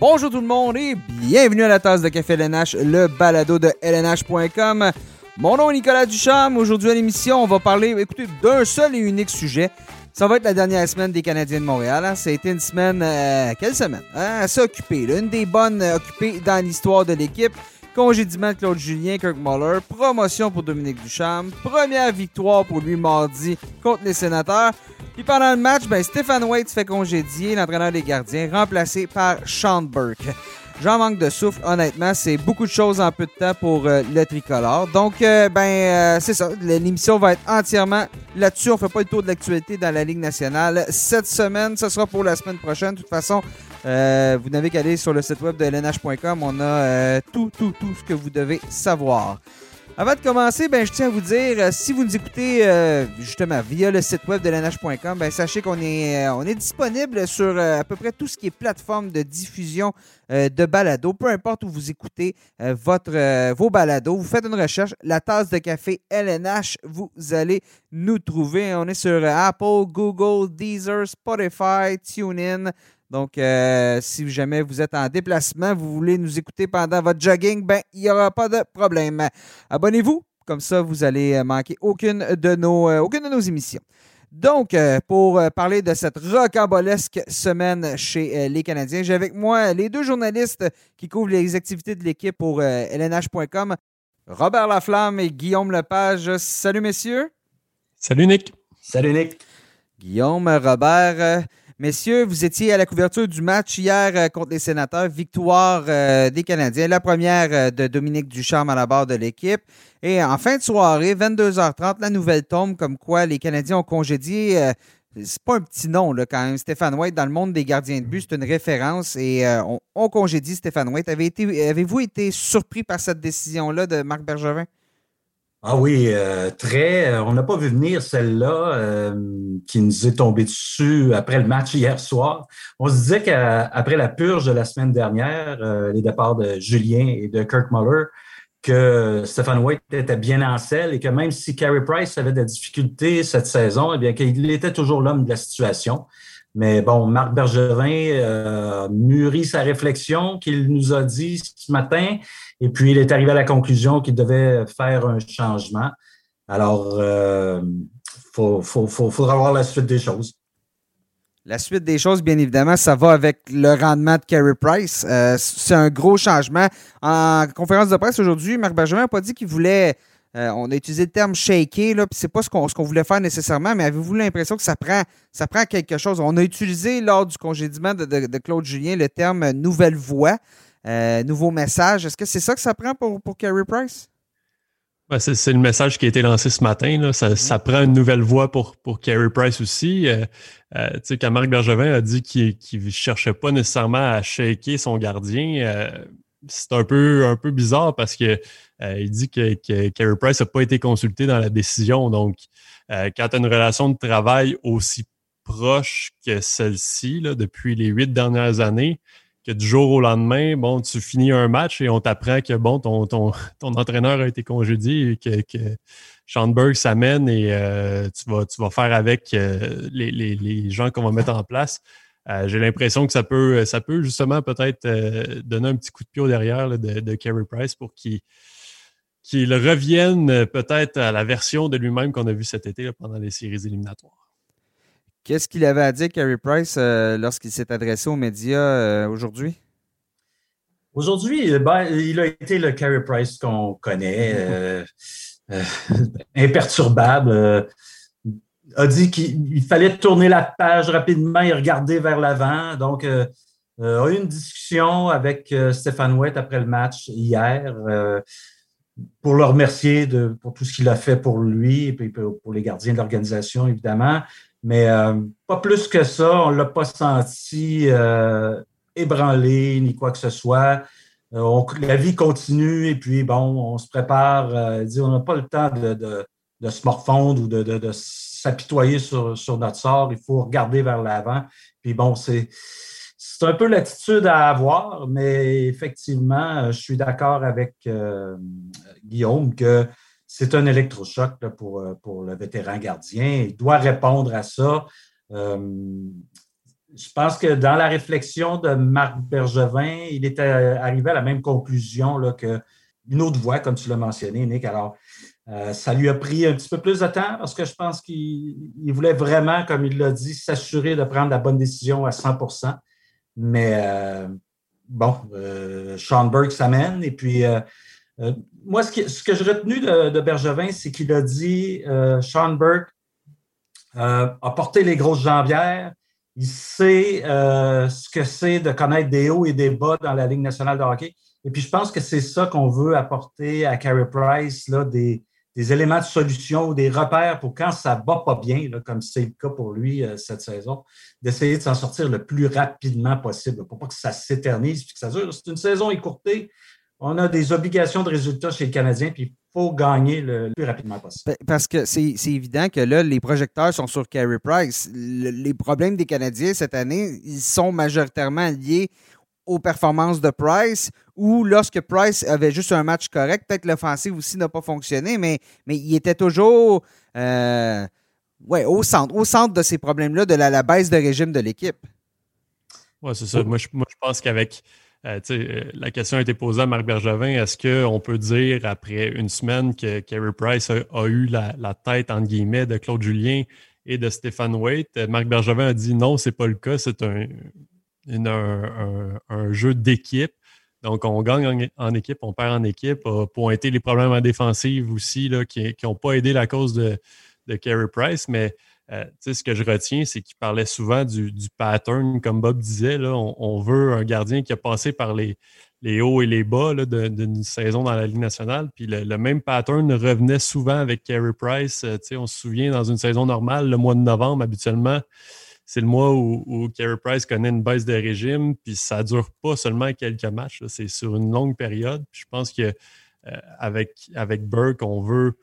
Bonjour tout le monde et bienvenue à la tasse de café LNH, le balado de LNH.com. Mon nom est Nicolas Duchamp. Aujourd'hui à l'émission, on va parler écoutez, d'un seul et unique sujet. Ça va être la dernière semaine des Canadiens de Montréal. Hein. Ça a été une semaine, euh, quelle semaine? Hein? Assez occupée. Une des bonnes euh, occupées dans l'histoire de l'équipe. Congédiement de Claude Julien, Kirk Muller, promotion pour Dominique Duchamp, première victoire pour lui mardi contre les sénateurs. Puis pendant le match, ben, Stephen Waite se fait congédier, l'entraîneur des gardiens, remplacé par Sean Burke. J'en manque de souffle, honnêtement. C'est beaucoup de choses en peu de temps pour euh, le tricolore. Donc, euh, ben, euh, c'est ça. L'émission va être entièrement là-dessus. On fait pas le tour de l'actualité dans la Ligue nationale cette semaine. Ce sera pour la semaine prochaine. De toute façon, vous n'avez qu'à aller sur le site web de lnh.com. On a tout, tout, tout ce que vous devez savoir. Avant de commencer, ben, je tiens à vous dire, euh, si vous nous écoutez euh, justement via le site web de l'NH.com, ben, sachez qu'on est, euh, on est disponible sur à peu près tout ce qui est plateforme de diffusion de balado. Peu importe où vous écoutez votre, vos balados, vous faites une recherche, la tasse de café LNH, vous allez nous trouver. On est sur Apple, Google, Deezer, Spotify, TuneIn. Donc, euh, si jamais vous êtes en déplacement, vous voulez nous écouter pendant votre jogging, ben, il n'y aura pas de problème. Abonnez-vous, comme ça, vous allez manquer aucune de nos, euh, aucune de nos émissions. Donc, euh, pour parler de cette rocambolesque semaine chez les Canadiens, j'ai avec moi les deux journalistes qui couvrent les activités de l'équipe pour lnh.com, Robert Laflamme et Guillaume Lepage. Salut, messieurs. Salut, Nick. Salut, Nick. Guillaume, Robert. Messieurs, vous étiez à la couverture du match hier euh, contre les sénateurs. Victoire euh, des Canadiens. La première euh, de Dominique Ducharme à la barre de l'équipe. Et en fin de soirée, 22h30, la nouvelle tombe comme quoi les Canadiens ont congédié. c'est pas un petit nom, quand même. Stéphane White, dans le monde des gardiens de but, c'est une référence. Et on, on, congédie Stéphane White. Avez-vous été surpris par cette décision-là de Marc Bergevin? Ah oui, euh, très. Euh, on n'a pas vu venir celle-là euh, qui nous est tombée dessus après le match hier soir. On se disait qu'après la purge de la semaine dernière, les départs de Julien et de Kirk Muller, que Stephen White était bien en selle et que même si Carey Price avait des difficultés cette saison, eh bien qu'il était toujours l'homme de la situation. Mais bon, Marc Bergevin a mûri sa réflexion qu'il nous a dit ce matin et puis, il est arrivé à la conclusion qu'il devait faire un changement. Alors, il euh, faudra voir la suite des choses. La suite des choses, bien évidemment, ça va avec le rendement de Carey Price. Euh, c'est un gros changement. En conférence de presse aujourd'hui, Marc Benjamin n'a pas dit qu'il voulait. Euh, on a utilisé le terme shaker, là, puis c'est pas ce qu'on, voulait faire nécessairement, mais avez-vous l'impression que ça prend, ça prend quelque chose? On a utilisé lors du congédiement de Claude Julien le terme nouvelle voix. Euh, nouveau message. Est-ce que c'est ça que ça prend pour, pour Carey Price? Ben, c'est, le message qui a été lancé ce matin. Là. Ça, ça, prend une nouvelle voie pour, pour Carey Price aussi. Euh, euh, tu sais, quand Marc Bergevin a dit qu'il ne cherchait pas nécessairement à shaker son gardien, c'est un peu, un peu bizarre parce que il dit que, que Carey Price n'a pas été consulté dans la décision. Donc, quand tu as une relation de travail aussi proche que celle-ci depuis les huit dernières années, que du jour au lendemain, bon, tu finis un match et on t'apprend que bon, ton, ton, ton, entraîneur a été congédié et que, que Sean s'amène et euh, tu, vas, tu vas faire avec euh, les, les, les, gens qu'on va mettre en place. Euh, j'ai l'impression que ça peut, ça peut justement peut-être donner un petit coup de pied au derrière de, de Carey Price pour qu'il qu'il revienne peut-être à la version de lui-même qu'on a vu cet été pendant les séries éliminatoires. Qu'est-ce qu'il avait à dire, Carey Price, euh, lorsqu'il s'est adressé aux médias euh, aujourd'hui? Aujourd'hui, eh ben, il a été le Carey Price qu'on connaît, euh, imperturbable. a dit qu'il fallait tourner la page rapidement et regarder vers l'avant. Donc, a eu une discussion avec Stéphane Ouette après le match hier pour le remercier de, pour tout ce qu'il a fait pour lui et pour les gardiens de l'organisation, évidemment. Mais euh, pas plus que ça, on ne l'a pas senti euh, ébranlé ni quoi que ce soit. Euh, la vie continue et puis, bon, on se prépare. on n'a pas le temps de, se morfondre ou de, s'apitoyer sur, notre sort. Il faut regarder vers l'avant. Puis, bon, c'est. C'est un peu l'attitude à avoir, mais effectivement, je suis d'accord avec Guillaume que c'est un électrochoc pour, euh, pour le vétéran gardien. Il doit répondre à ça. Euh, je pense que dans la réflexion de Marc Bergevin, il était arrivé à la même conclusion là, que une autre voix, comme tu l'as mentionné, Nick. Alors, euh, ça lui a pris un petit peu plus de temps parce que je pense qu'il voulait vraiment, comme il l'a dit, s'assurer de prendre la bonne décision à 100% Mais euh, bon, euh, Sean Burke s'amène. Et puis, moi, ce, que j'ai retenu de, Bergevin, c'est qu'il a dit Sean Burke a porté les grosses jambières. Il sait ce que c'est de connaître des hauts et des bas dans la Ligue nationale de hockey. Et puis, je pense que c'est ça qu'on veut apporter à Carey Price, là, des, éléments de solution ou des repères pour quand ça ne va pas bien, comme c'est le cas pour lui euh, cette saison, d'essayer de s'en sortir le plus rapidement possible pour pas que ça s'éternise et que ça dure. C'est une saison écourtée. On a des obligations de résultats chez le Canadien, puis il faut gagner le, plus rapidement possible. Parce que c'est évident que là, les projecteurs sont sur Carey Price. les problèmes des Canadiens cette année, ils sont majoritairement liés aux performances de Price ou lorsque Price avait juste un match correct, peut-être l'offensive aussi n'a pas fonctionné, mais, mais il était toujours euh, ouais, au centre, au centre de ces problèmes-là, de la, baisse de régime de l'équipe. Oui, c'est ça. Moi je, pense qu'avec euh, euh, la question a été posée à Marc Bergevin, est-ce qu'on peut dire après une semaine que Kerry Price a, eu la, tête, entre guillemets, de Claude Julien et de Stéphane Waite? Marc Bergevin a dit non, c'est pas le cas, c'est un, jeu d'équipe. Donc, on gagne en, équipe, on perd en équipe. A pointé les problèmes en défensive aussi là, qui n'ont pas aidé la cause de, de Carey Price. Mais euh, ce que je retiens, c'est qu'il parlait souvent du, pattern, comme Bob disait. On, veut un gardien qui a passé par les, hauts et les bas d'une saison dans la Ligue nationale. Puis le, même pattern revenait souvent avec Carey Price. Euh, on se souvient, dans une saison normale, le mois de novembre, habituellement, c'est le mois où, où Carey Price connaît une baisse de régime, puis ça ne dure pas seulement quelques matchs, c'est sur une longue période. je pense qu'avec euh, avec, Burke, on veut,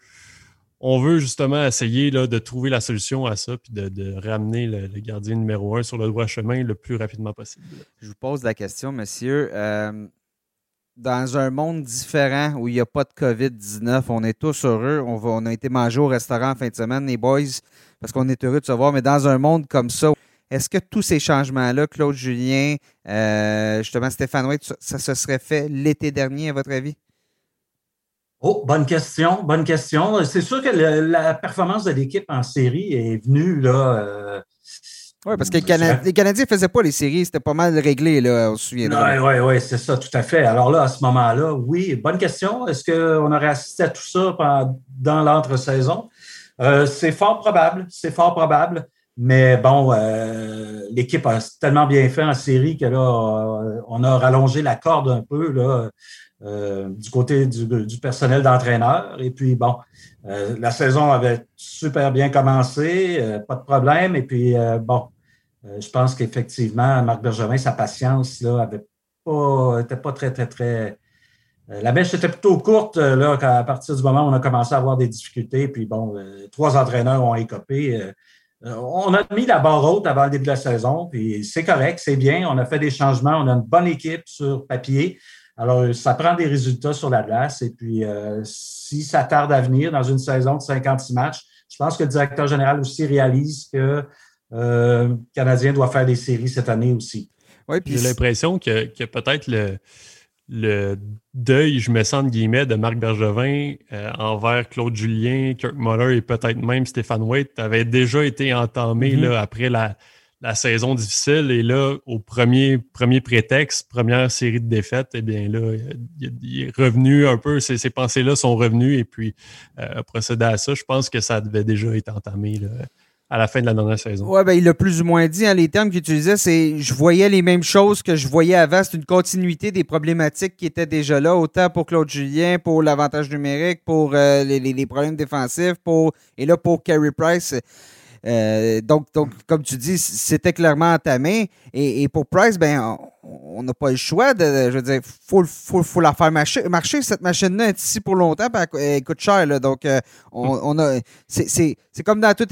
on veut justement essayer de trouver la solution à ça, puis de, ramener le, gardien numéro un sur le droit chemin le plus rapidement possible. Je vous pose la question, monsieur. Euh, dans un monde différent où il n'y a pas de COVID-19, on est tous heureux. On a été manger au restaurant en fin de semaine, les boys parce qu'on est heureux de se voir, mais dans un monde comme ça, est-ce que tous ces changements-là, Claude Julien, euh, justement Stéphane White, ça, se serait fait l'été dernier, à votre avis? Oh, bonne question, bonne question. C'est sûr que la performance de l'équipe en série est venue là. Euh, oui, parce que les Canadiens ne faisaient pas les séries, c'était pas mal réglé, là, on se souvient. Oui, oui, oui, c'est ça, tout à fait. Alors là, à ce moment-là, oui, bonne question. Est-ce qu'on aurait assisté à tout ça dans l'entre-saison? Euh, c'est fort probable, c'est fort probable. Mais bon, euh, l'équipe a tellement bien fait en série que là, euh, on a rallongé la corde un peu là, du côté du, personnel d'entraîneur. Et puis, bon, la saison avait super bien commencé, pas de problème. Et puis, bon, je pense qu'effectivement, Marc Bergevin, sa patience là, avait pas, était pas très, très, très euh, la mèche était plutôt courte euh, là, à partir du moment où on a commencé à avoir des difficultés. Puis bon, euh, trois entraîneurs ont écopé. on a mis la barre haute avant le début de la saison, puis c'est correct, c'est bien. On a fait des changements, on a une bonne équipe sur papier. Alors, ça prend des résultats sur la glace. Et puis, si ça tarde à venir dans une saison de 56 matchs, je pense que le directeur général aussi réalise que le Canadien doit faire des séries cette année aussi. Oui, puis j'ai l'impression que, que peut-être le, le deuil, je me sens de guillemets, de Marc Bergevin euh, envers Claude Julien, Kirk Muller et peut-être même Stéphane Waite avait déjà été entamé mm-hmm. là, après la, saison difficile. Et là, au premier, premier prétexte, première série de défaites, eh bien là, il, est revenu un peu, ces, pensées-là sont revenues et puis euh, procéder à ça. Je pense que ça devait déjà être entamé. À la fin de la dernière saison. Oui, ben, il l'a plus ou moins dit. Hein, les termes qu'il utilisait, c'est je voyais les mêmes choses que je voyais avant. C'est une continuité des problématiques qui étaient déjà là, autant pour Claude Julien, pour l'avantage numérique, pour euh, les, problèmes défensifs, pour et là pour Carey Price. Euh, donc, donc, comme tu dis, c'était clairement entamé. Et, et pour Price, ben, on n'a pas le choix de. Je veux dire, faut, faut, faut la faire marcher. marcher cette machine-là est ici pour longtemps, puis elle, coûte cher. Là, donc, euh, on, on, a. C'est comme dans tout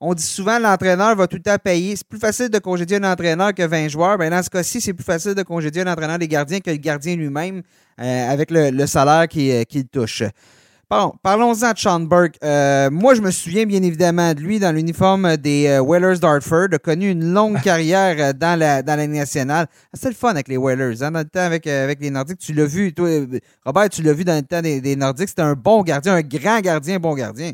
on dit souvent l'entraîneur va tout le temps payer. C'est plus facile de congédier un entraîneur que 20 joueurs. Ben, dans ce cas-ci, c'est plus facile de congédier un entraîneur des gardiens que le gardien lui-même euh, avec le, salaire qu'il touche. Bon, parlons-en de Sean Burke. Euh, moi, je me souviens bien évidemment de lui dans l'uniforme des euh, Whalers d'Hartford. a connu une longue carrière euh, dans la dans la nationale. Ah, c'était le fun avec les Whalers, hein, dans le temps avec, avec les Nordiques. Tu l'as vu, toi, Robert, tu l'as vu dans le temps des, Nordiques. C'était un bon gardien, un grand gardien, bon gardien.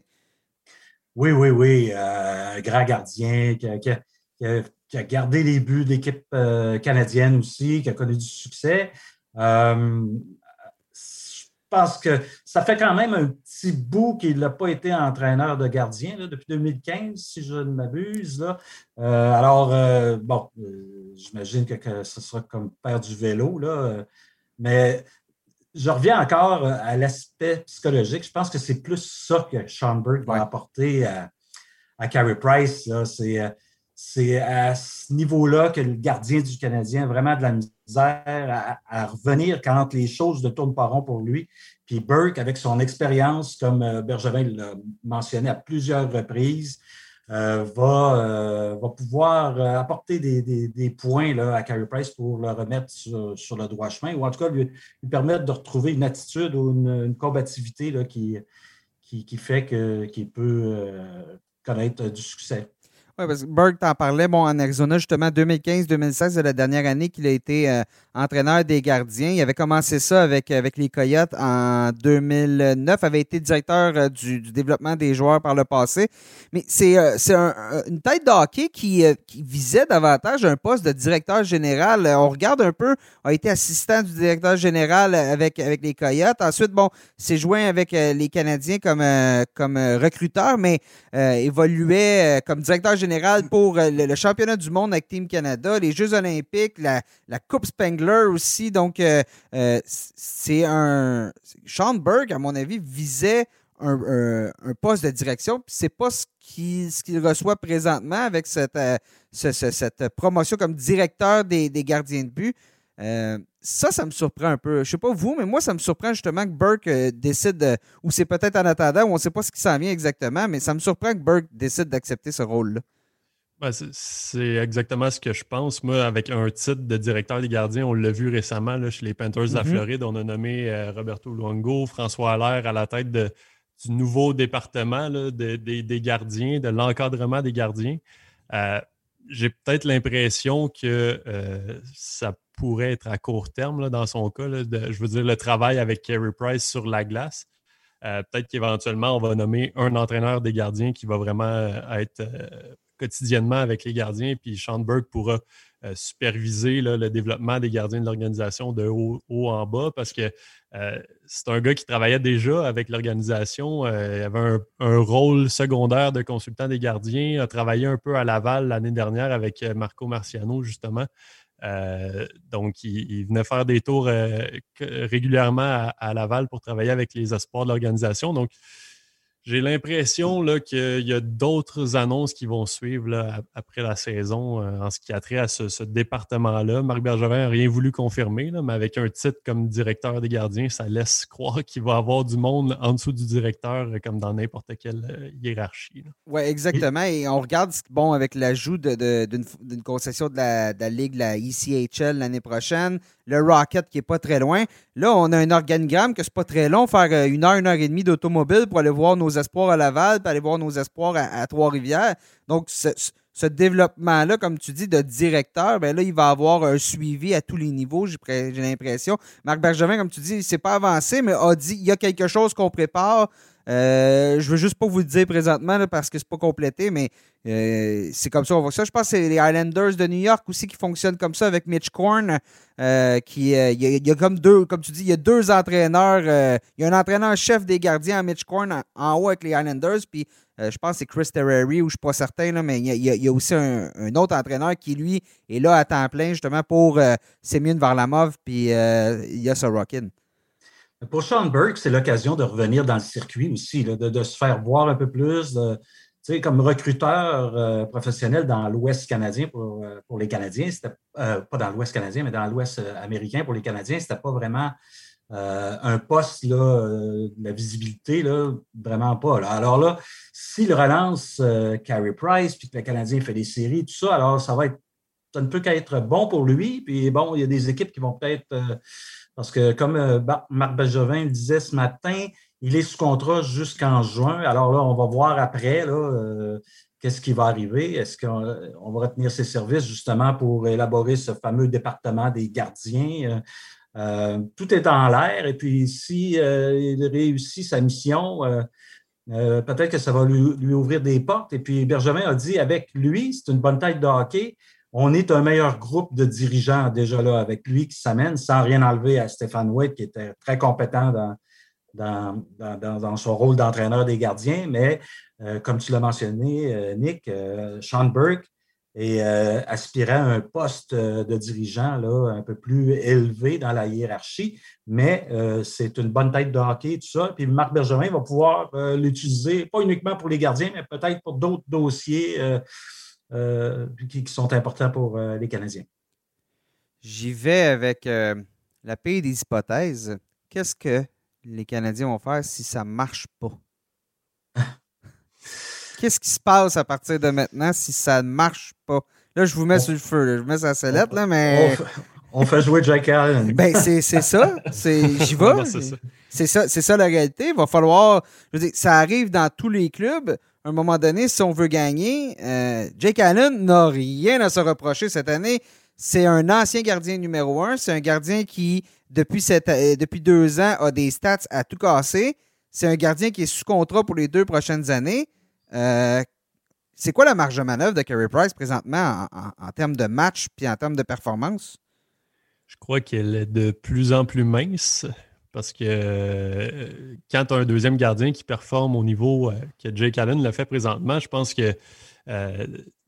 Oui, oui, oui. un grand gardien qui a, gardé les buts d'équipe canadienne aussi, qui a connu du succès pense que ça fait quand même un petit bout qu'il n'a pas été entraîneur de gardien depuis 2015, si je ne m'abuse. Euh, alors, euh, bon, euh, j'imagine que, ce sera comme père du vélo, là, mais je reviens encore à l'aspect psychologique. Je pense que c'est plus ça que Sean Burke va apporter à, à Carey Price. C'est à ce niveau-là que le gardien du Canadien a vraiment de la misère à, revenir quand les choses ne tournent pas rond pour lui. Puis Burke, avec son expérience, comme euh, Bergevin l'a mentionné à plusieurs reprises, euh, va, euh, va pouvoir apporter des, points là, à Carey Price pour le remettre sur, le droit chemin, ou en tout cas lui, permettre de retrouver une attitude ou une, combativité là, qui, qui, fait qu'il peut connaître du succès. Oui, parce que Berg t'en parlait, bon, en Arizona, justement, 2015-2016, c'est la dernière année qu'il a été euh, entraîneur des gardiens. Il avait commencé ça avec, avec les Coyotes en 2009, avait été directeur euh, du, développement des joueurs par le passé. Mais c'est euh, une tête de hockey qui, qui, visait davantage un poste de directeur général. On regarde un peu, a été assistant du directeur général avec, avec les Coyotes. Ensuite, bon, s'est joint avec les Canadiens comme, comme recruteur, mais évoluait comme directeur général général pour euh, le, championnat du monde avec Team Canada, les Jeux olympiques, la, Coupe Spengler aussi. Donc, euh, euh, c'est un... Sean Berg, à mon avis, visait un, poste de direction. C'est pas ce qu'il reçoit présentement avec cette, promotion comme directeur des, gardiens de but. ça, ça me surprend un peu. Je sais pas vous, mais moi, ça me surprend justement que Burke décide, ou c'est peut-être en attendant, ou on ne sait pas ce qui s'en vient exactement, mais ça me surprend que Burke décide d'accepter ce rôle-là. Ben, c'est exactement ce que je pense. Moi, avec un titre de directeur des gardiens, on l'a vu récemment là, chez les Panthers de la mm-hmm. Floride. On a nommé euh, Roberto Luongo, François Allaire à la tête de, du nouveau département des gardiens, de l'encadrement des gardiens. Euh, j'ai peut-être l'impression que euh, ça pourrait être à court terme dans son cas. je veux dire, le travail avec Kerry Price sur la glace. peut-être qu'éventuellement, on va nommer un entraîneur des gardiens qui va vraiment être quotidiennement avec les gardiens. Puis Sean Burke pourra euh, superviser le développement des gardiens de l'organisation de haut, en bas parce que euh, c'est un gars qui travaillait déjà avec l'organisation. Euh, il avait un, rôle secondaire de consultant des gardiens, a travaillé un peu à Laval l'année dernière avec Marco Marciano, justement. donc, il, venait faire des tours régulièrement à, à, Laval pour travailler avec les espoirs de l'organisation. Donc, j'ai l'impression qu'il y a d'autres annonces qui vont suivre après la saison euh, en ce qui a trait à ce, département-là. Marc Bergevin n'a rien voulu confirmer, mais avec un titre comme directeur des gardiens, ça laisse croire qu'il va avoir du monde en dessous du directeur, euh, comme dans n'importe quelle euh, hiérarchie. Oui, exactement. Et on regarde, bon, avec l'ajout d'une concession de la, de la Ligue, la ECHL l'année prochaine, le Rocket qui n'est pas très loin. Là, on a un organigramme que c'est pas très long, faire euh, une heure, une heure et demie d'automobile pour aller voir nos espoirs à Laval, puis aller voir nos espoirs à, Trois-Rivières. Donc, ce, développement-là, comme tu dis, de directeur, ben là, il va avoir un suivi à tous les niveaux, j'ai l'impression. Marc Bergevin, comme tu dis, il s'est pas avancé, mais a dit il y a quelque chose qu'on prépare. Euh, je veux juste pas vous le dire présentement parce que c'est pas complété, mais euh, c'est comme ça on voit ça. Je pense que c'est les Islanders de New York aussi qui fonctionnent comme ça avec Mitch Korn. Euh, qui il y, a comme deux, comme tu dis, il y a deux entraîneurs. il y a un entraîneur-chef des gardiens, Mitch Korn, en, haut avec les Islanders, puis je pense que c'est Chris Terreri, ou je suis pas certain, là, mais il y, a, aussi un, autre entraîneur qui, lui, est là à temps plein, justement, pour Semyon Varlamov, puis il y a Sorokin. Pour Sean Burke, c'est l'occasion de revenir dans le circuit aussi, de, se faire voir un peu plus, de, comme recruteur euh, professionnel dans l'Ouest canadien pour, euh, les Canadiens, c'était euh, pas dans l'Ouest canadien, mais dans l'Ouest américain pour les Canadiens, c'était pas vraiment un poste, là, la visibilité, là, vraiment pas. Alors là, s'il relance Carey Price, puis que le Canadien fait des séries, tout ça, alors ça va être, ça ne peut qu'être bon pour lui. Puis bon, il y a des équipes qui vont peut-être parce que, comme euh, Marc Bergevin le disait ce matin, il est sous contrat jusqu'en juin. Alors là, on va voir après là, qu'est-ce qui va arriver. Est-ce qu'on va retenir ses services justement pour élaborer ce fameux département des gardiens? tout est en l'air. Et puis, s'il réussit sa mission, euh, peut-être que ça va lui, ouvrir des portes. Et puis Bergevin a dit avec lui, c'est une bonne tête de hockey. On est un meilleur groupe de dirigeants déjà là avec lui qui s'amène sans rien enlever à Stéphane White qui était très compétent dans, son rôle d'entraîneur des gardiens. Mais euh, comme tu l'as mentionné, euh, Nick, Sean Burke euh, aspirait à un poste euh, de dirigeant un peu plus élevé dans la hiérarchie, mais euh, c'est une bonne tête de hockey, tout ça. Puis Marc Bergevin va pouvoir l'utiliser, pas uniquement pour les gardiens, mais peut-être pour d'autres dossiers qui, sont importants pour les Canadiens. J'y vais avec la paix des hypothèses. Qu'est-ce que les Canadiens vont faire si ça ne marche pas? Qu'est-ce qui se passe à partir de maintenant si ça ne marche pas? Là, je vous mets sur le feu, je vous mets sur la sellette, là, mais. On fait, jouer Jack Allen. Ben, c'est ça. J'y vais. c'est ça, ça la réalité. Il va falloir. Je veux dire, ça arrive dans tous les clubs. À un moment donné, si on veut gagner, euh, Jake Allen n'a rien à se reprocher cette année. C'est un ancien gardien numéro un. C'est un gardien qui, depuis, euh, depuis deux ans, a des stats à tout casser. C'est un gardien qui est sous contrat pour les deux prochaines années. Euh, c'est quoi la marge de manœuvre de Carey Price présentement en, termes de match puis en termes de performance? Je crois qu'elle est de plus en plus mince parce que euh, quand tu as un deuxième gardien qui performe au niveau euh, que Jake Allen l'a fait présentement, je pense que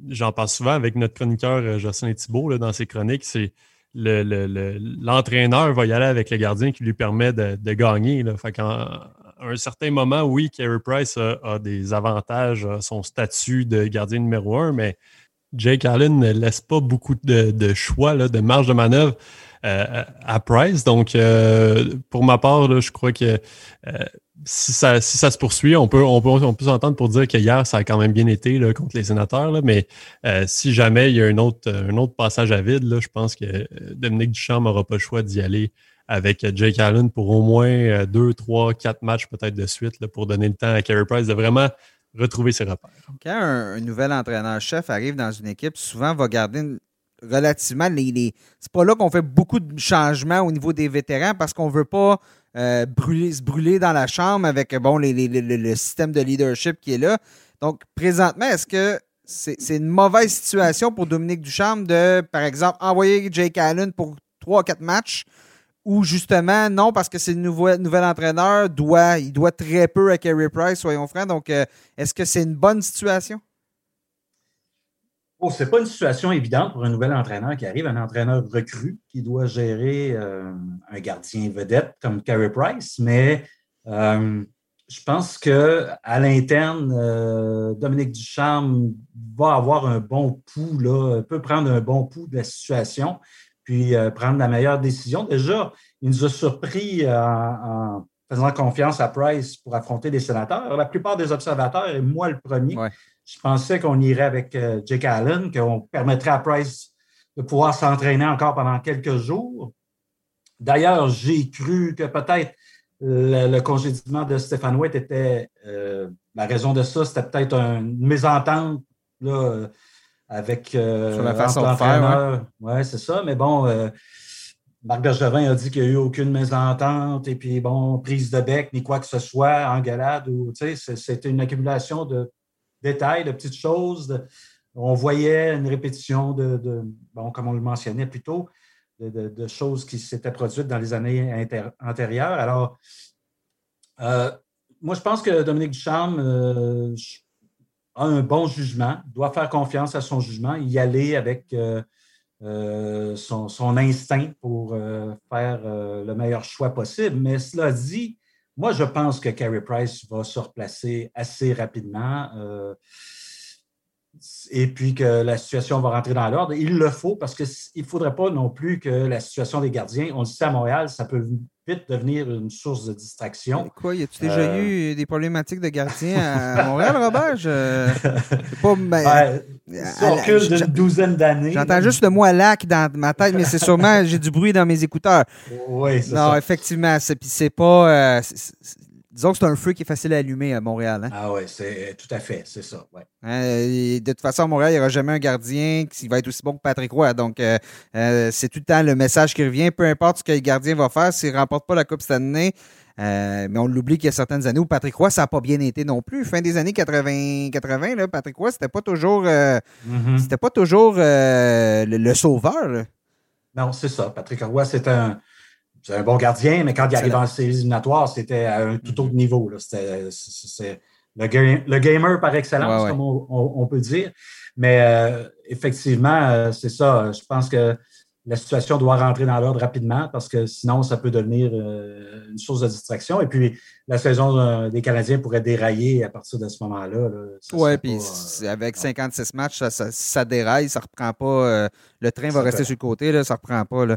j'en parle souvent avec notre chroniqueur Jocelyn Thibault dans ses chroniques, c'est l'entraîneur va y aller avec le gardien qui lui permet de, gagner. À un certain moment, oui, Carey Price a, des avantages, son statut de gardien numéro un, mais Jake Allen ne laisse pas beaucoup de, choix, de marge de manœuvre euh, à Price. Donc, euh, pour ma part, je crois que euh, si, ça, se poursuit, on peut, on peut, s'entendre pour dire qu'hier, ça a quand même bien été contre les sénateurs. mais si jamais il y a un autre, un autre passage à vide, je pense que Dominique Duchamp n'aura pas le choix d'y aller avec Jake Allen pour au moins euh, deux, trois, quatre matchs peut-être de suite pour donner le temps à Carey Price de vraiment retrouver ses repères. Quand un, nouvel entraîneur-chef arrive dans une équipe, souvent va garder relativement les. C'est pas là qu'on fait beaucoup de changements au niveau des vétérans parce qu'on veut pas euh, brûler, se brûler dans la chambre avec bon, le système de leadership qui est là. Donc, présentement, est-ce que c'est une mauvaise situation pour Dominique Ducharme de, par exemple, envoyer Jake Allen pour trois, quatre matchs ou justement, non, parce que c'est le nouvel, nouvel entraîneur, doit, il doit très peu à Kerry Price, soyons francs. Donc, euh, est-ce que c'est une bonne situation? Oh, c'est pas une situation évidente pour un nouvel entraîneur qui arrive, un entraîneur recru qui doit gérer euh, un gardien vedette comme Carey Price, mais euh, je pense qu'à l'interne, Dominique Ducharme va avoir un bon pouls, là, peut prendre un bon pouls de la situation puis euh, prendre la meilleure décision. Déjà, il nous a surpris euh, en, faisant confiance à Price pour affronter les sénateurs. La plupart des observateurs, et moi le premier, je pensais qu'on irait avec euh, Jake Allen, qu'on permettrait à Price de pouvoir s'entraîner encore pendant quelques jours. D'ailleurs, j'ai cru que peut-être le, congédiement de Stéphane White était la raison de ça, c'était peut-être une mésentente là, avec euh, Sur la façon de faire. Oui, c'est ça. Mais bon, euh, Marc Bergevin a dit qu'il n'y a eu aucune mésentente et puis, bon, prise de bec, ni quoi que ce soit, engueulade. Ou, c'était une accumulation de détails, de petites choses. on voyait une répétition de, bon, comme on le mentionnait plus tôt, de, choses qui s'étaient produites dans les années antérieures. Alors, euh, moi, je pense que Dominique Ducharme, euh, a un bon jugement, doit faire confiance à son jugement, y aller avec euh, son, instinct pour faire le meilleur choix possible. Mais cela dit, moi, je pense que Carey Price va se replacer assez rapidement et puis que la situation va rentrer dans l'ordre. Il le faut parce qu'il ne faudrait pas non plus que la situation des gardiens, on le sait à Montréal, ça peut vite devenir une source de distraction. Quoi, y a-tu déjà euh, eu des problématiques de gardiens à Montréal, Robert? Je... pas, ben, d'une douzaine d'années. J'entends juste le mot lac dans ma tête, mais c'est sûrement, j'ai du bruit dans mes écouteurs. Oui, c'est ça. Non, effectivement, c'est, c'est pas. Euh, disons que c'est un feu qui est facile à allumer à Montréal. Hein? Ah oui, c'est tout à fait, c'est ça. Ouais. Hein, de toute façon, à Montréal, il n'y aura jamais un gardien qui va être aussi bon que Patrick Roy. Donc, euh, euh, c'est tout le temps le message qui revient. Peu importe ce que le gardien va faire, s'il ne remporte pas la Coupe cette année, euh, mais on l'oublie qu'il y a certaines années où Patrick Roy, ça n'a pas bien été non plus. Fin des années 80, 80 là, Patrick Roy, c'était pas toujours, mm-hmm. c'était pas toujours le, sauveur. Non, c'est ça. Patrick Roy, c'est un, c'est un bon gardien, mais quand il arrive en séries éliminatoires, c'était à un tout autre niveau. C'était le, gamer par excellence, comme on, peut dire. Mais euh, effectivement, euh, c'est ça. Je pense que la situation doit rentrer dans l'ordre rapidement parce que sinon, ça peut devenir euh, une source de distraction. Et puis, la saison des Canadiens pourrait dérailler à partir de ce moment-là. oui, puis avec 56 matchs, ça, ça, déraille, ça ne reprend pas. le train va rester sur le côté, là, ça ne reprend pas. Là.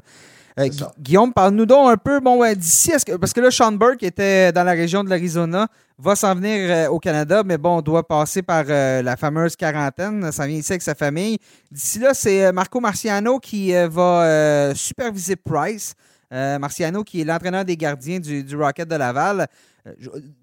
Euh, Guillaume, parle-nous donc un peu, bon, d'ici, parce que là, Sean Burke était dans la région de l'Arizona, va s'en venir euh, au Canada, mais bon, on doit passer par euh, la fameuse quarantaine. Ça vient ici avec sa famille. D'ici là, c'est Marco Marciano qui va superviser Price. Marciano, qui est l'entraîneur des gardiens du, Rocket de Laval.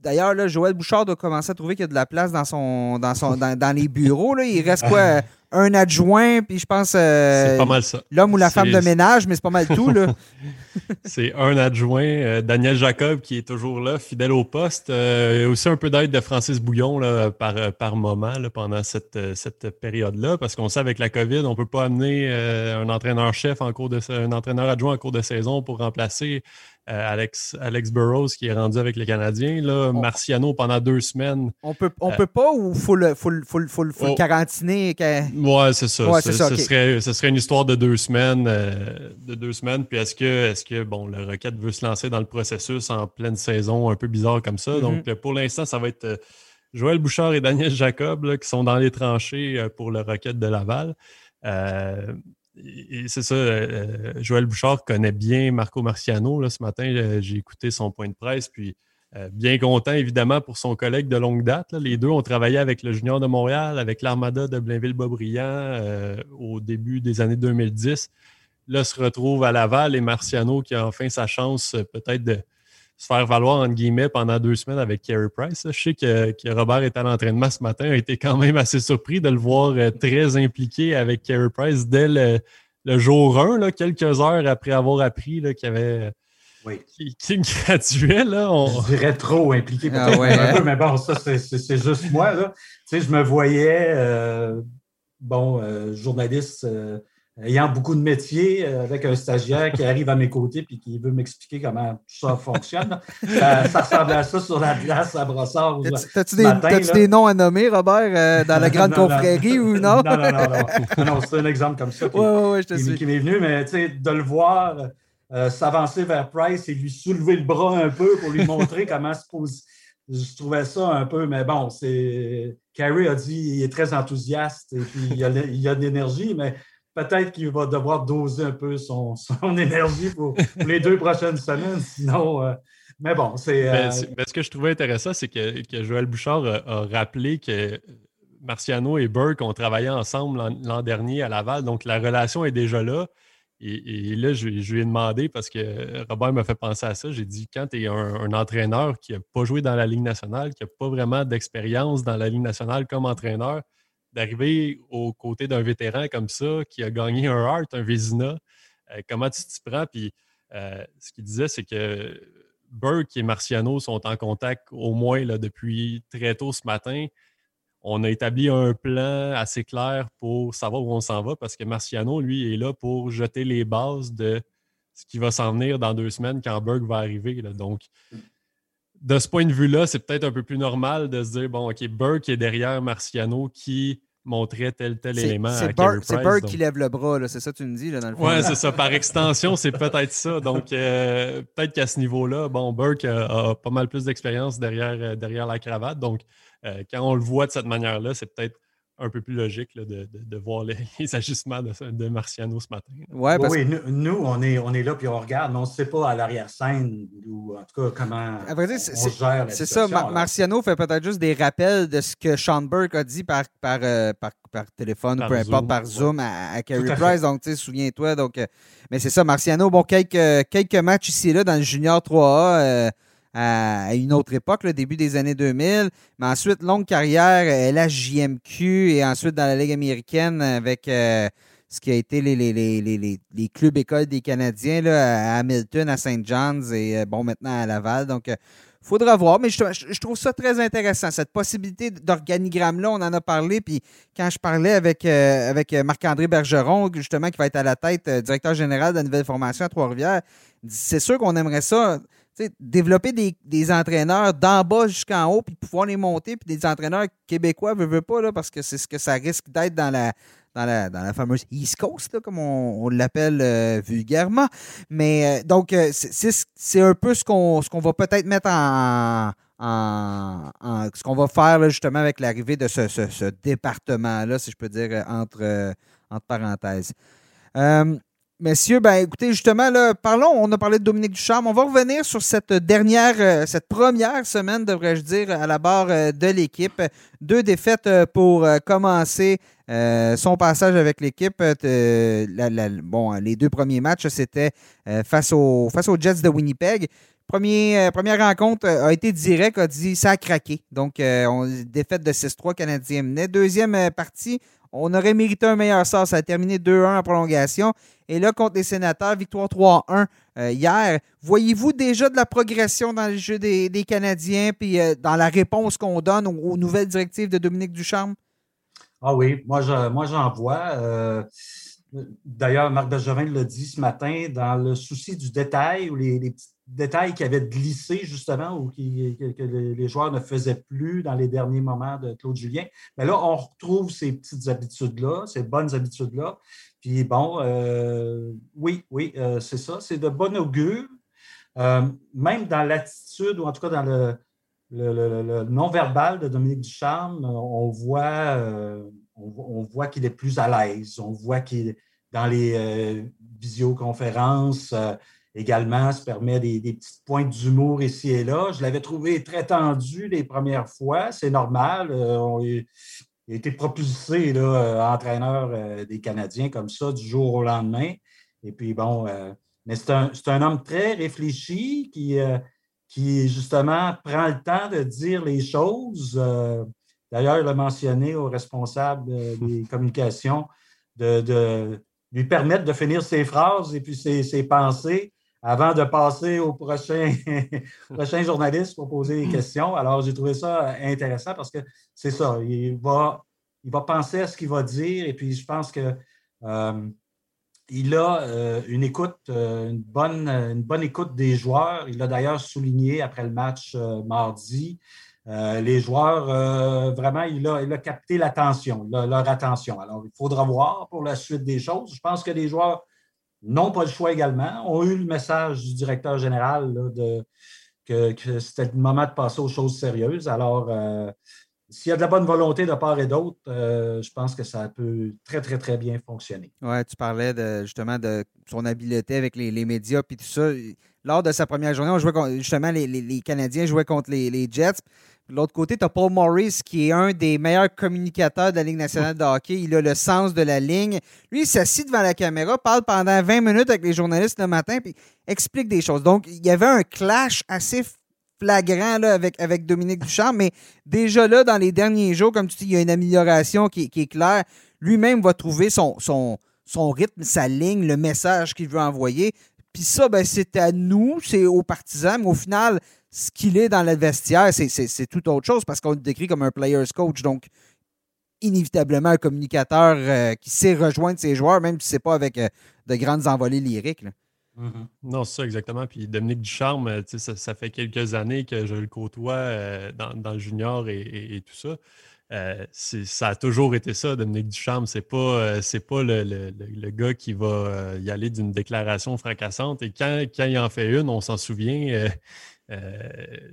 D'ailleurs, Joël Bouchard doit commencer à trouver qu'il y a de la place dans, son, dans, son, dans, les bureaux. Là. Il reste quoi un adjoint, puis je pense. Euh, c'est pas mal ça. L'homme ou la femme de ménage, mais c'est pas mal tout, là. c'est un adjoint, euh, Daniel Jacob, qui est toujours là, fidèle au poste. Euh, aussi un peu d'aide de Francis Bouillon là, par, par moment pendant cette, cette période-là, parce qu'on sait avec la COVID, on ne peut pas amener un entraîneur-chef en cours de un entraîneur adjoint en cours de saison pour remplacer euh, Alex, Alex Burrows qui est rendu avec les Canadiens. Là, Marciano pendant deux semaines. On peut, on euh, peut pas ou faut le, faut le, faut faut oh. quarantiner? Ouais, c'est ça. ce, serait, ce serait une histoire de deux semaines. Euh, de deux semaines. Puis est-ce que, est-ce que bon, le Rocket veut se lancer dans le processus en pleine saison un peu bizarre comme ça? Donc pour l'instant, ça va être Joël Bouchard et Daniel Jacob qui sont dans les tranchées pour le Rocket de Laval c'est ça, euh, Joël Bouchard connaît bien Marco Marciano. Là, ce matin, euh, j'ai écouté son point de presse, puis euh, bien content évidemment pour son collègue de longue date. Les deux ont travaillé avec le Junior de Montréal, avec l'Armada de Blainville-Bobriand au début des années 2010. Là, se retrouve à Laval et Marciano qui a enfin sa chance peut-être de se faire valoir, entre guillemets, pendant deux semaines avec Carey Price. Je sais que, Robert est à l'entraînement ce matin, a été quand même assez surpris de le voir euh, très impliqué avec Carey Price dès le, jour 1, là, quelques heures après avoir appris qu'il avait. Oui. Qui, graduait, là. Je dirais trop impliqué, ah peut-être mais bon, ça, c'est juste moi, là. Tu sais, je me voyais, euh, bon, euh, journaliste ayant beaucoup de métiers, euh, avec un stagiaire qui arrive à mes côtés et qui veut m'expliquer comment tout ça fonctionne. ça, ressemble à ça sur la glace à brossard. T'as-tu des, des, noms à nommer, Robert, euh, dans la grande confrérie ou non? non, non, non. non. c'est un exemple comme ça qui, qui, m'est venu, mais de le voir euh, s'avancer vers Price et lui soulever le bras un peu pour lui montrer comment se pose. Je trouvais ça un peu, mais bon, c'est. Carrie a dit qu'il est très enthousiaste et puis il a, il y a de l'énergie, mais peut-être qu'il va devoir doser un peu son, énergie pour, les deux prochaines semaines. Sinon, euh, mais bon, c'est. Euh, ce que je trouvais intéressant, c'est que, Joël Bouchard a, rappelé que Marciano et Burke ont travaillé ensemble l'an dernier à Laval, donc la relation est déjà là. Et, là, je, lui ai demandé, parce que Robert m'a fait penser à ça, j'ai dit, quand tu es un, entraîneur qui n'a pas joué dans la Ligue nationale, qui n'a pas vraiment d'expérience dans la Ligue nationale comme entraîneur, d'arriver aux côtés d'un vétéran comme ça qui a gagné un Hart, un Vézina, euh, comment tu t'y prends? Puis euh, ce qu'il disait, c'est que Burke et Marciano sont en contact au moins là, depuis très tôt ce matin. On a établi un plan assez clair pour savoir où on s'en va parce que Marciano, lui, est là pour jeter les bases de ce qui va s'en venir dans deux semaines quand Burke va arriver. Donc, de ce point de vue-là, c'est peut-être un peu plus normal de se dire bon, OK, Burke est derrière Marciano qui montrait tel tel élément C'est Burke qui lève le bras, c'est ça que tu me dis là, dans le Oui, c'est ça. Par extension, c'est peut-être ça. Donc, euh, peut-être qu'à ce niveau-là, bon, Burke a, pas mal plus d'expérience derrière, euh, derrière la cravate. Donc, euh, quand on le voit de cette manière-là, c'est peut-être un peu plus logique de, voir les, ajustements de, Marciano ce matin. Ouais, parce... Oui, nous, on, est, on est là puis on regarde, mais on ne sait pas à l'arrière-scène ou en tout cas comment on, gère la C'est ça, Marciano fait peut-être juste des rappels de ce que Sean Burke a dit par, par, euh, par, téléphone ou peu importe, par Zoom à, à Carey Price. Donc, tu sais, souviens-toi. Donc, euh, mais c'est ça, Marciano, bon, quelques, quelques matchs ici et là dans le Junior 3A. À, une autre époque, le début des années 2000. Mais ensuite, longue carrière à la JMQ et ensuite dans la Ligue américaine avec ce qui a été les, les, clubs écoles des Canadiens là, à Hamilton, à St. John's et bon, maintenant à Laval. Donc, faudra voir, mais je, trouve ça très intéressant, cette possibilité d'organigramme-là. On en a parlé, puis quand je parlais avec, euh, avec Marc-André Bergeron, justement, qui va être à la tête, euh, directeur général de la nouvelle formation à Trois-Rivières, c'est sûr qu'on aimerait ça. Développer des, entraîneurs d'en bas jusqu'en haut, puis pouvoir les monter, puis des entraîneurs québécois, ne veut pas, là, parce que c'est ce que ça risque d'être dans la, fameuse East Coast, comme on, l'appelle euh, vulgairement. Mais euh, donc, euh, c'est un peu ce qu'on va peut-être mettre en, ce qu'on va faire justement avec l'arrivée de ce, département-là, si je peux dire, entre parenthèses. Messieurs, ben écoutez, justement, là, parlons, on a parlé de Dominique Ducharme. On va revenir sur cette dernière, euh, cette première semaine, devrais-je dire, à la barre euh, de l'équipe. Deux défaites euh, pour commencer son passage avec l'équipe. bon, les deux premiers matchs, c'était face, aux, Jets de Winnipeg. Premier, première rencontre a été direct, a dit ça a craqué. Donc, on, défaite de 6-3 Canadien Deuxième partie, on aurait mérité un meilleur sort. Ça a terminé 2-1 en prolongation. Et là, contre les sénateurs, victoire 3-1 euh, hier. Voyez-vous déjà de la progression dans le jeu des, Canadiens puis euh, dans la réponse qu'on donne aux, nouvelles directives de Dominique Ducharme? Ah oui, moi, j'en vois. Euh, d'ailleurs, Marc Bergevin l'a dit ce matin, dans le souci du détail ou les, les petits détails qui avaient glissé justement ou que, les joueurs ne faisaient plus dans les derniers moments de Claude Julien. Mais là, on retrouve ces petites habitudes-là, ces bonnes habitudes-là. Puis bon, euh, oui, oui, euh, c'est ça, c'est de bon augure. Euh, même dans l'attitude, ou en tout cas dans le, non-verbal de Dominique Ducharme, on voit, on, voit qu'il est plus à l'aise. On voit qu'il dans les visioconférences, également se permet des, petites pointes d'humour ici et là. Je l'avais trouvé très tendu les premières fois. C'est normal. Euh, il a été propulsé là, euh, entraîneur euh, des Canadiens comme ça du jour au lendemain. Et puis bon, mais c'est un, homme très réfléchi qui, qui justement prend le temps de dire les choses. D'ailleurs, il a mentionné au responsable des communications de, lui permettre de finir ses phrases et puis ses pensées avant de passer au prochain, journaliste pour poser des questions. Alors, j'ai trouvé ça intéressant parce que c'est ça, il va, il va penser à ce qu'il va dire et puis je pense que euh, il a euh, une écoute, euh, une, bonne, une bonne écoute des joueurs. Il l'a d'ailleurs souligné après le match mardi. les joueurs, vraiment, il a, il a capté l'attention, leur attention. Alors, il faudra voir pour la suite des choses. Je pense que les joueurs n'ont pas le choix également, ont eu le message du directeur général de, que, c'était le moment de passer aux choses sérieuses. Alors, euh, s'il y a de la bonne volonté de part et d'autre, euh, je pense que ça peut très, très, très bien fonctionner. Oui, tu parlais justement de son habileté avec les, médias et tout ça. Lors de sa première journée, on jouait justement, les, les, Canadiens jouaient contre les, Jets. De l'autre côté, tu as Paul Morris, qui est un des meilleurs communicateurs de la Ligue nationale de hockey. Il a le sens de la ligne. Lui, il s'assit devant la caméra, parle pendant 20 minutes avec les journalistes le matin, puis explique des choses. Donc, il y avait un clash assez flagrant avec, Dominique Duchamp, mais déjà là, dans les derniers jours, comme tu dis, il y a une amélioration qui, est claire. Lui-même va trouver son, son, son rythme, sa ligne, le message qu'il veut envoyer. Puis ça, ben, c'est à nous, c'est aux partisans, mais au final, ce qu'il est dans le vestiaire, c'est tout autre chose parce qu'on le décrit comme un player's coach. Donc, inévitablement, un communicateur euh, qui sait rejoindre ses joueurs, même si ce n'est pas avec euh, de grandes envolées lyriques. Mm-hmm. Non, c'est ça exactement. Puis Dominique Ducharme, euh, ça, ça fait quelques années que je le côtoie dans, le junior et, tout ça. ça a toujours été ça, Dominique Ducharme. C'est pas, pas le, gars qui va y aller d'une déclaration fracassante. Et quand, quand il en fait une, on s'en souvient. Euh,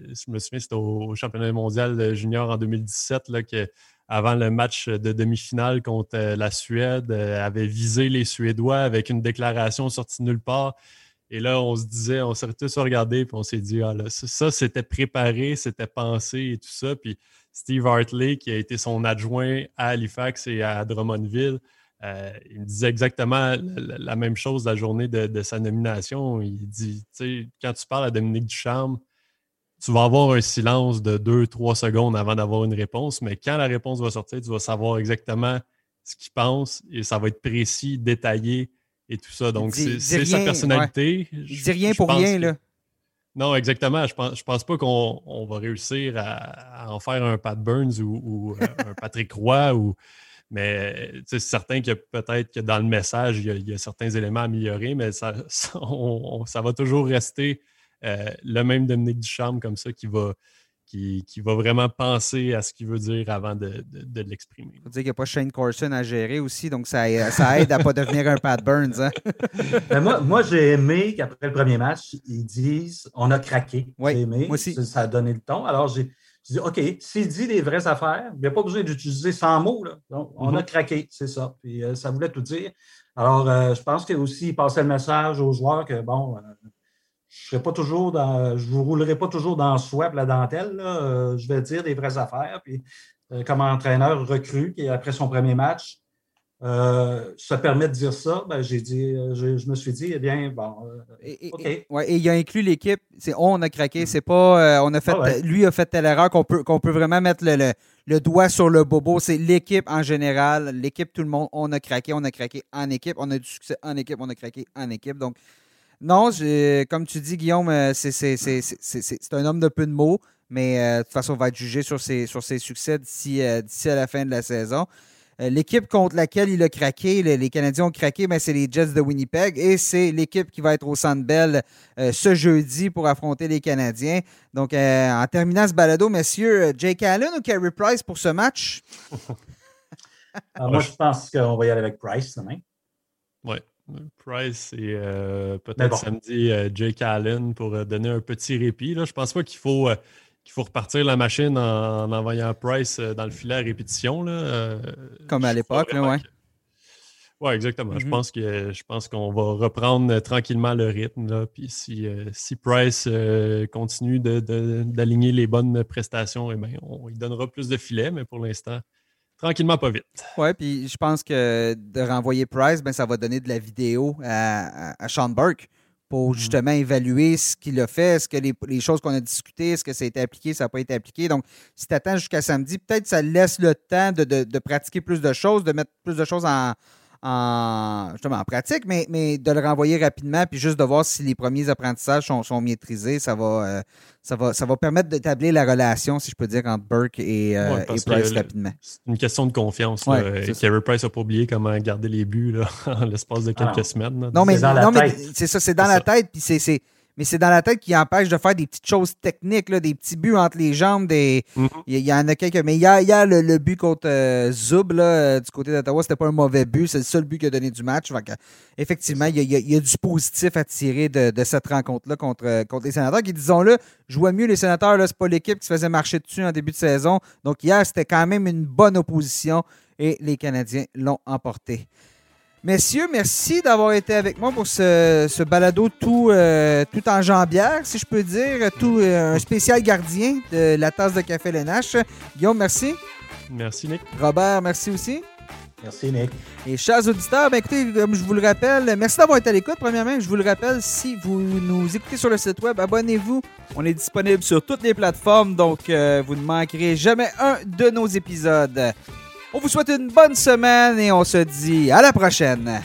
je me souviens, c'était au, championnat mondial junior en 2017 là, que avant le match de demi-finale contre euh, la Suède, euh, avait visé les Suédois avec une déclaration sortie nulle part. Et là, on se disait, on s'est tous regardé, puis on s'est dit, ah ça, c'était préparé, c'était pensé et tout ça. Puis Steve Hartley, qui a été son adjoint à Halifax et à Drummondville, il me disait exactement la, même chose la journée de, de sa nomination. Il dit, tu sais, quand tu parles à Dominique Ducharme, tu vas avoir un silence de 2-3 secondes avant d'avoir une réponse, mais quand la réponse va sortir, tu vas savoir exactement ce qu'il pense et ça va être précis, détaillé et tout ça. Donc, c'est sa personnalité. Il dit rien pour rien, là. Non, exactement. Je pense, je pense pas qu'on va réussir à, en faire un Pat Burns ou, euh, un Patrick Roy ou. Mais c'est certain que peut-être que dans le message, il y, a, certains éléments améliorés, mais ça, ça, va toujours rester euh, le même Dominique Ducharme comme ça qui va, qui, va vraiment penser à ce qu'il veut dire avant de, l'exprimer. Il faut dire qu'il n'y a pas Shane Corson à gérer aussi, donc ça, ça aide à ne pas devenir un Pat Burns. Hein. Ben, moi, moi j'ai aimé qu'après le premier match, ils disent on a craqué. Oui, aimé. Moi aussi. Ça, a donné le ton. Alors, j'ai dit OK, s'il dit les vraies affaires, il n'y a pas besoin d'utiliser 100 mots. Là. Donc, on a mm-hmm. craqué, c'est ça. Puis euh, ça voulait tout dire. Alors, euh, je pense qu'il aussi passait le message aux joueurs que, bon, euh, je ne pas toujours dans, je vous roulerai pas toujours dans le swap, la dentelle. Je vais dire des vraies affaires. Puis, comme entraîneur recru, qui après son premier match, euh, ça permet de dire ça, ben, j'ai dit, je, me suis dit, eh bien, bon, et, et, il a inclus l'équipe. C'est on a craqué, mm. c'est pas, on a fait, ah lui a fait telle erreur qu'on peut, qu'on peut vraiment mettre le, le, doigt sur le bobo. C'est l'équipe en général, l'équipe, tout le monde, on a craqué, on a craqué en équipe, on a du succès en équipe, on a craqué en équipe. Donc, non, comme tu dis, Guillaume, euh, c'est un homme de peu de mots, mais euh, de toute façon, on va être jugé sur ses, sur ses succès d'ici euh, à la fin de la saison. L'équipe contre laquelle il a craqué, les, Canadiens ont craqué, mais c'est les Jets de Winnipeg et c'est l'équipe qui va être au Centre Bell ce jeudi pour affronter les Canadiens. Donc, en terminant ce balado, messieurs, Jake Allen ou Carey Price pour ce match? Ah, moi, je pense qu'on va y aller avec Price demain. Oui. Price et euh, peut-être samedi euh, Jake Allen pour euh, donner un petit répit. Là. Je pense pas qu'il faut, qu'il faut repartir la machine en, envoyant Price dans le filet à répétition. Là. Comme à l'époque, oui. Oui, exactement. Je pense que je pense qu'on va reprendre tranquillement le rythme. Là. Puis si, si Price continue d'aligner les bonnes prestations, eh bien, on lui donnera plus de filets, mais pour l'instant, Tranquillement, pas vite. Oui, puis je pense que de renvoyer Price, ben, ça va donner de la vidéo à, à, Sean Burke pour mm. justement évaluer ce qu'il a fait, est-ce que les, choses qu'on a discutées, est-ce que ça a été appliqué, ça n'a pas été appliqué. Donc, si tu attends jusqu'à samedi, peut-être ça laisse le temps de, pratiquer plus de choses, de mettre plus de choses en, en, justement, en pratique, mais, mais de le renvoyer rapidement, puis juste de voir si les premiers apprentissages sont, sont maîtrisés, ça va, euh, ça, va, ça va permettre d'établir la relation, si je peux dire, entre Burke et, euh, Price rapidement. C'est une question de confiance. Carey Price n'a pas oublié comment garder les buts là, en l'espace de quelques ah. semaines. Non, mais, non, mais c'est ça, c'est dans la tête, puis c'est mais c'est dans la tête qui empêche de faire des petites choses techniques, là, des petits buts entre les jambes. Des... Mm-hmm. il, y, en a quelques. Mais hier, hier le, le, but contre euh, Zub là, euh, du côté d'Ottawa, c'était pas un mauvais but. C'est le seul but qu'il a donné du match. effectivement, il y, a, il y, a, du positif à tirer de, de cette rencontre-là contre, euh, contre les sénateurs qui, disons-le, jouaient mieux les sénateurs. C'est pas l'équipe qui se faisait marcher dessus en début de saison. Donc hier, c'était quand même une bonne opposition et les Canadiens l'ont emporté. Messieurs, merci d'avoir été avec moi pour ce, balado tout, euh, tout en jambière, si je peux dire, tout euh, un spécial gardien de la tasse de café LNH. Guillaume, merci. Merci, Nick. Robert, merci aussi. Merci, Nick. Et chers auditeurs, ben écoutez, comme je vous le rappelle, merci d'avoir été à l'écoute. Premièrement, je vous le rappelle, si vous nous écoutez sur le site web, abonnez-vous. On est disponible sur toutes les plateformes, donc euh, vous ne manquerez jamais un de nos épisodes. On vous souhaite une bonne semaine et on se dit à la prochaine.